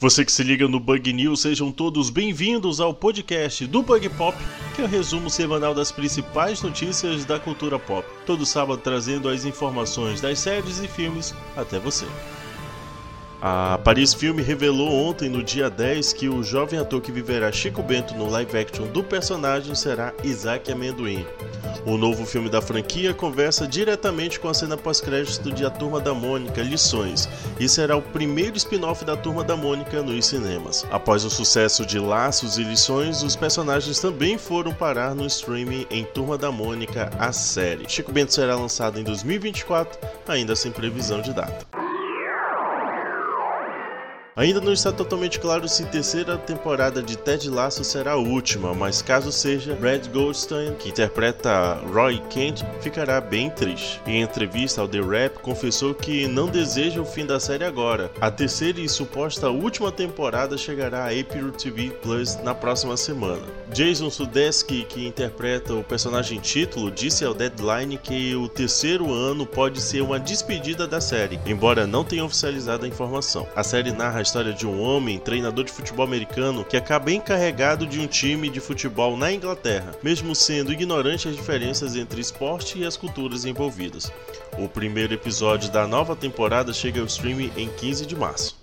Você que se liga no Bug News, sejam todos bem-vindos ao podcast do Bug Pop, que é o resumo semanal das principais notícias da cultura pop. Todo sábado trazendo as informações das séries e filmes até você. A Paris Film revelou ontem, no dia 10, que o jovem ator que viverá Chico Bento no live action do personagem será Isaac Amendoim. O novo filme da franquia conversa diretamente com a cena pós-crédito de A Turma da Mônica Lições e será o primeiro spin-off da Turma da Mônica nos cinemas. Após o sucesso de Laços e Lições, os personagens também foram parar no streaming em Turma da Mônica, a série. Chico Bento será lançado em 2024, ainda sem previsão de data. Ainda não está totalmente claro se a terceira temporada de Ted Lasso será a última, mas caso seja, Brad Goldstein, que interpreta Roy Kent, ficará bem triste. Em entrevista ao The Rap, confessou que não deseja o fim da série agora. A terceira e suposta última temporada chegará a Apple TV Plus na próxima semana. Jason Sudeikis, que interpreta o personagem título, disse ao Deadline que o terceiro ano pode ser uma despedida da série, embora não tenha oficializado a informação. A série narra história de um homem, treinador de futebol americano, que acaba encarregado de um time de futebol na Inglaterra, mesmo sendo ignorante as diferenças entre esporte e as culturas envolvidas. O primeiro episódio da nova temporada chega ao streaming em 15 de março.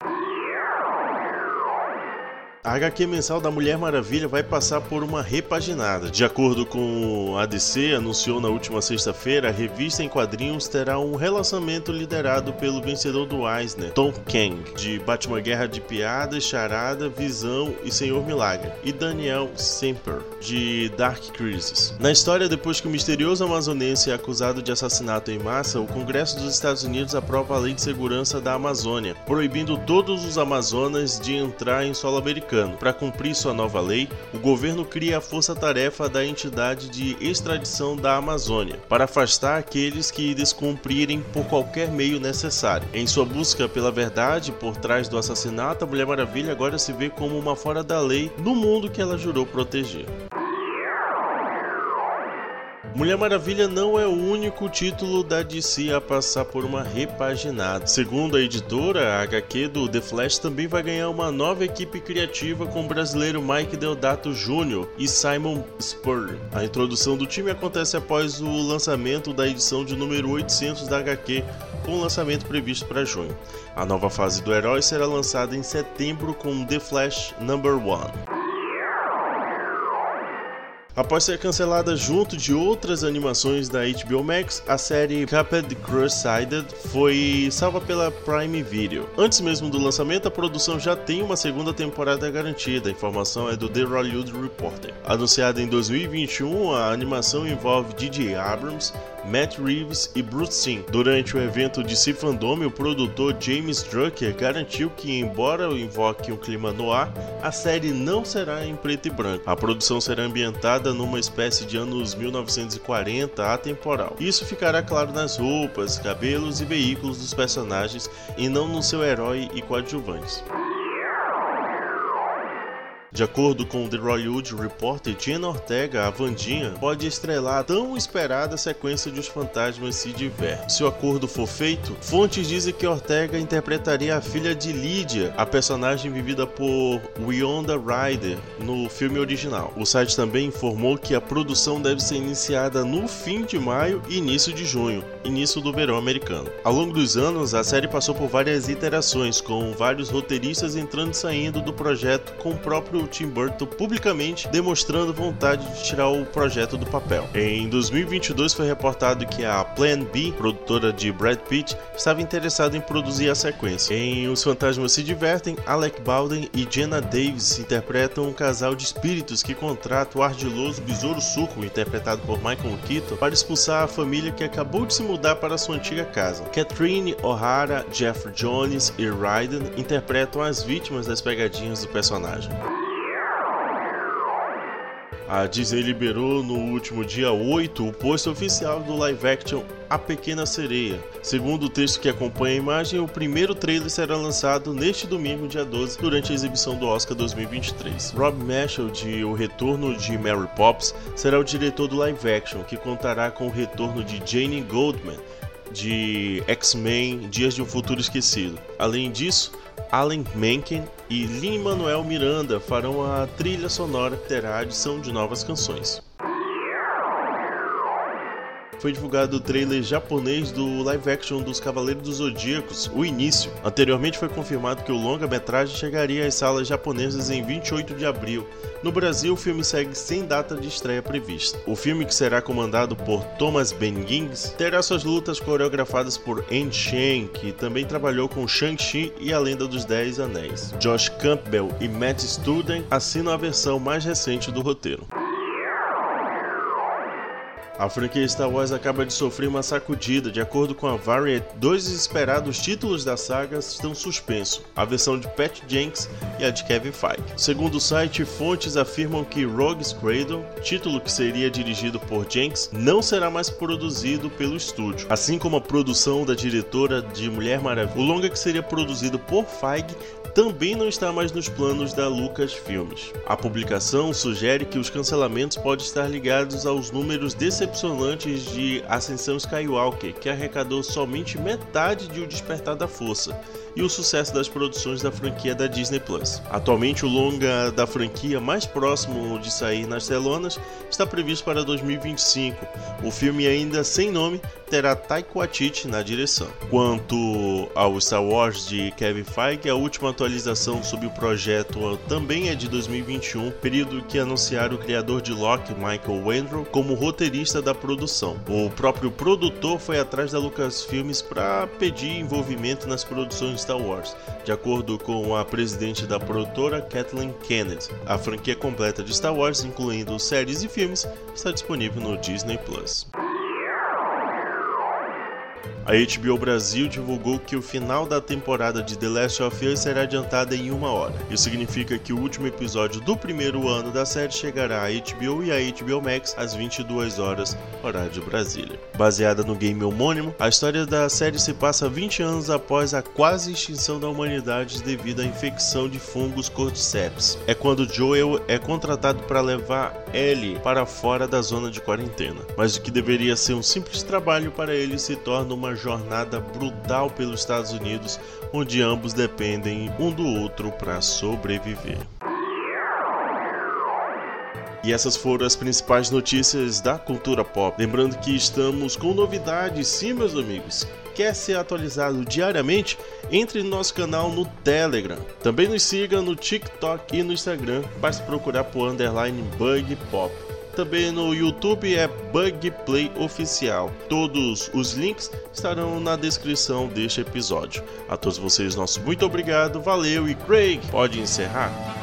A HQ mensal da Mulher Maravilha vai passar por uma repaginada. De acordo com a DC, anunciou na última sexta-feira, a revista em quadrinhos terá um relacionamento liderado pelo vencedor do Eisner, Tom Kang, de Batman Guerra de Piadas, Charada, Visão e Senhor Milagre, e Daniel Semper, de Dark Crisis. Na história, depois que o misterioso amazonense é acusado de assassinato em massa, o Congresso dos Estados Unidos aprova a Lei de Segurança da Amazônia, proibindo todos os amazonas de entrar em solo americano americano. Para cumprir sua nova lei, o governo cria a força-tarefa da entidade de extradição da Amazônia, para afastar aqueles que descumprirem por qualquer meio necessário. Em sua busca pela verdade por trás do assassinato, a Mulher Maravilha agora se vê como uma fora da lei no mundo que ela jurou proteger. Mulher Maravilha não é o único título da DC a passar por uma repaginada. Segundo a editora, a HQ do The Flash também vai ganhar uma nova equipe criativa com o brasileiro Mike Deodato Jr. e Simon Spurrier. A introdução do time acontece após o lançamento da edição de número 800 da HQ, com o lançamento previsto para junho. A nova fase do herói será lançada em setembro com The Flash Number 1. Após ser cancelada junto de outras animações da HBO Max, a série Cuphead Crusaded foi salva pela Prime Video. Antes mesmo do lançamento, a produção já tem uma segunda temporada garantida. A informação é do The Hollywood Reporter. Anunciada em 2021, a animação envolve DJ Abrams, Matt Reeves e Bruce Sim. Durante o evento de Fandom, o produtor James Drucker garantiu que, embora invoque um clima no ar, a série não será em preto e branco. A produção será ambientada numa espécie de anos 1940 atemporal. Isso ficará claro nas roupas, cabelos e veículos dos personagens e não no seu herói e coadjuvantes. De acordo com o The Hollywood Reporter, Jenna Ortega, a Vandinha, pode estrelar a tão esperada sequência de Os Fantasmas se Divertem. Se o acordo for feito, fontes dizem que Ortega interpretaria a filha de Lydia, a personagem vivida por Wionda Ryder no filme original. O site também informou que a produção deve ser iniciada no fim de maio e início de junho, início do verão americano. Ao longo dos anos, a série passou por várias iterações, com vários roteiristas entrando e saindo do projeto com o próprio Tim Burton publicamente demonstrando vontade de tirar o projeto do papel. Em 2022 foi reportado que a Plan B, produtora de Brad Pitt, estava interessada em produzir a sequência. Em Os Fantasmas se Divertem, Alec Baldwin e Jenna Davis interpretam um casal de espíritos que contrata o ardiloso Besouro Suco, interpretado por Michael Keaton, para expulsar a família que acabou de se mudar para sua antiga casa. Catherine O'Hara, Jeff Jones e Ryden interpretam as vítimas das pegadinhas do personagem. A Disney liberou no último dia 8 o post oficial do live action A Pequena Sereia. Segundo o texto que acompanha a imagem, o primeiro trailer será lançado neste domingo, dia 12, durante a exibição do Oscar 2023. Rob Marshall, de O Retorno de Mary Poppins, será o diretor do live action, que contará com o retorno de Jane Goldman, de X-Men Dias de um Futuro Esquecido. Além disso, Alan Menken e Lin-Manuel Miranda farão a trilha sonora, terá a adição de novas canções foi divulgado o trailer japonês do live action dos Cavaleiros dos Zodíacos, O Início. Anteriormente foi confirmado que o longa-metragem chegaria às salas japonesas em 28 de abril. No Brasil, o filme segue sem data de estreia prevista. O filme, que será comandado por Thomas Bengings, terá suas lutas coreografadas por Anne Shen, que também trabalhou com Shang-Chi e a Lenda dos Dez Anéis. Josh Campbell e Matt Studen assinam a versão mais recente do roteiro. A franquia Star Wars acaba de sofrer uma sacudida. De acordo com a Variety, dois esperados títulos da saga estão suspensos: a versão de Pat Jenks e a de Kevin Feige. Segundo o site, fontes afirmam que Rogue's Cradle, título que seria dirigido por Jenks, não será mais produzido pelo estúdio, assim como a produção da diretora de Mulher Maravilha. O longa que seria produzido por Feige também não está mais nos planos da Lucasfilmes. A publicação sugere que os cancelamentos podem estar ligados aos números decepcionantes de Ascensão Skywalker, que arrecadou somente metade de O Despertar da Força, e o sucesso das produções da franquia da Disney Plus. Atualmente, o longa da franquia mais próximo de sair nas telonas está previsto para 2025. O filme, ainda sem nome, terá Taika Waititi na direção. Quanto ao Star Wars de Kevin Feige, a última atualização sobre o projeto também é de 2021, período que anunciaram o criador de Loki, Michael Wendell, como roteirista da produção. O próprio produtor foi atrás da Lucasfilmes para pedir envolvimento nas produções Star Wars, de acordo com a presidente da produtora Kathleen Kennedy. A franquia completa de Star Wars, incluindo séries e filmes, está disponível no Disney Plus. A HBO Brasil divulgou que o final da temporada de The Last of Us será adiantada em uma hora. Isso significa que o último episódio do primeiro ano da série chegará à HBO e à HBO Max às 22 horas, horário de Brasília. Baseada no game homônimo, a história da série se passa 20 anos após a quase extinção da humanidade devido à infecção de fungos cordyceps. É quando Joel é contratado para levar Ellie para fora da zona de quarentena. Mas o que deveria ser um simples trabalho para ele se torna uma jornada brutal pelos Estados Unidos, onde ambos dependem um do outro para sobreviver. E essas foram as principais notícias da cultura pop. Lembrando que estamos com novidades, sim, meus amigos. Quer ser atualizado diariamente? Entre no nosso canal no Telegram. Também nos siga no TikTok e no Instagram. Basta procurar por underline bug pop. Também no YouTube é Bug Play Oficial. Todos os links estarão na descrição deste episódio. A todos vocês, nosso muito obrigado, valeu e Craig, pode encerrar?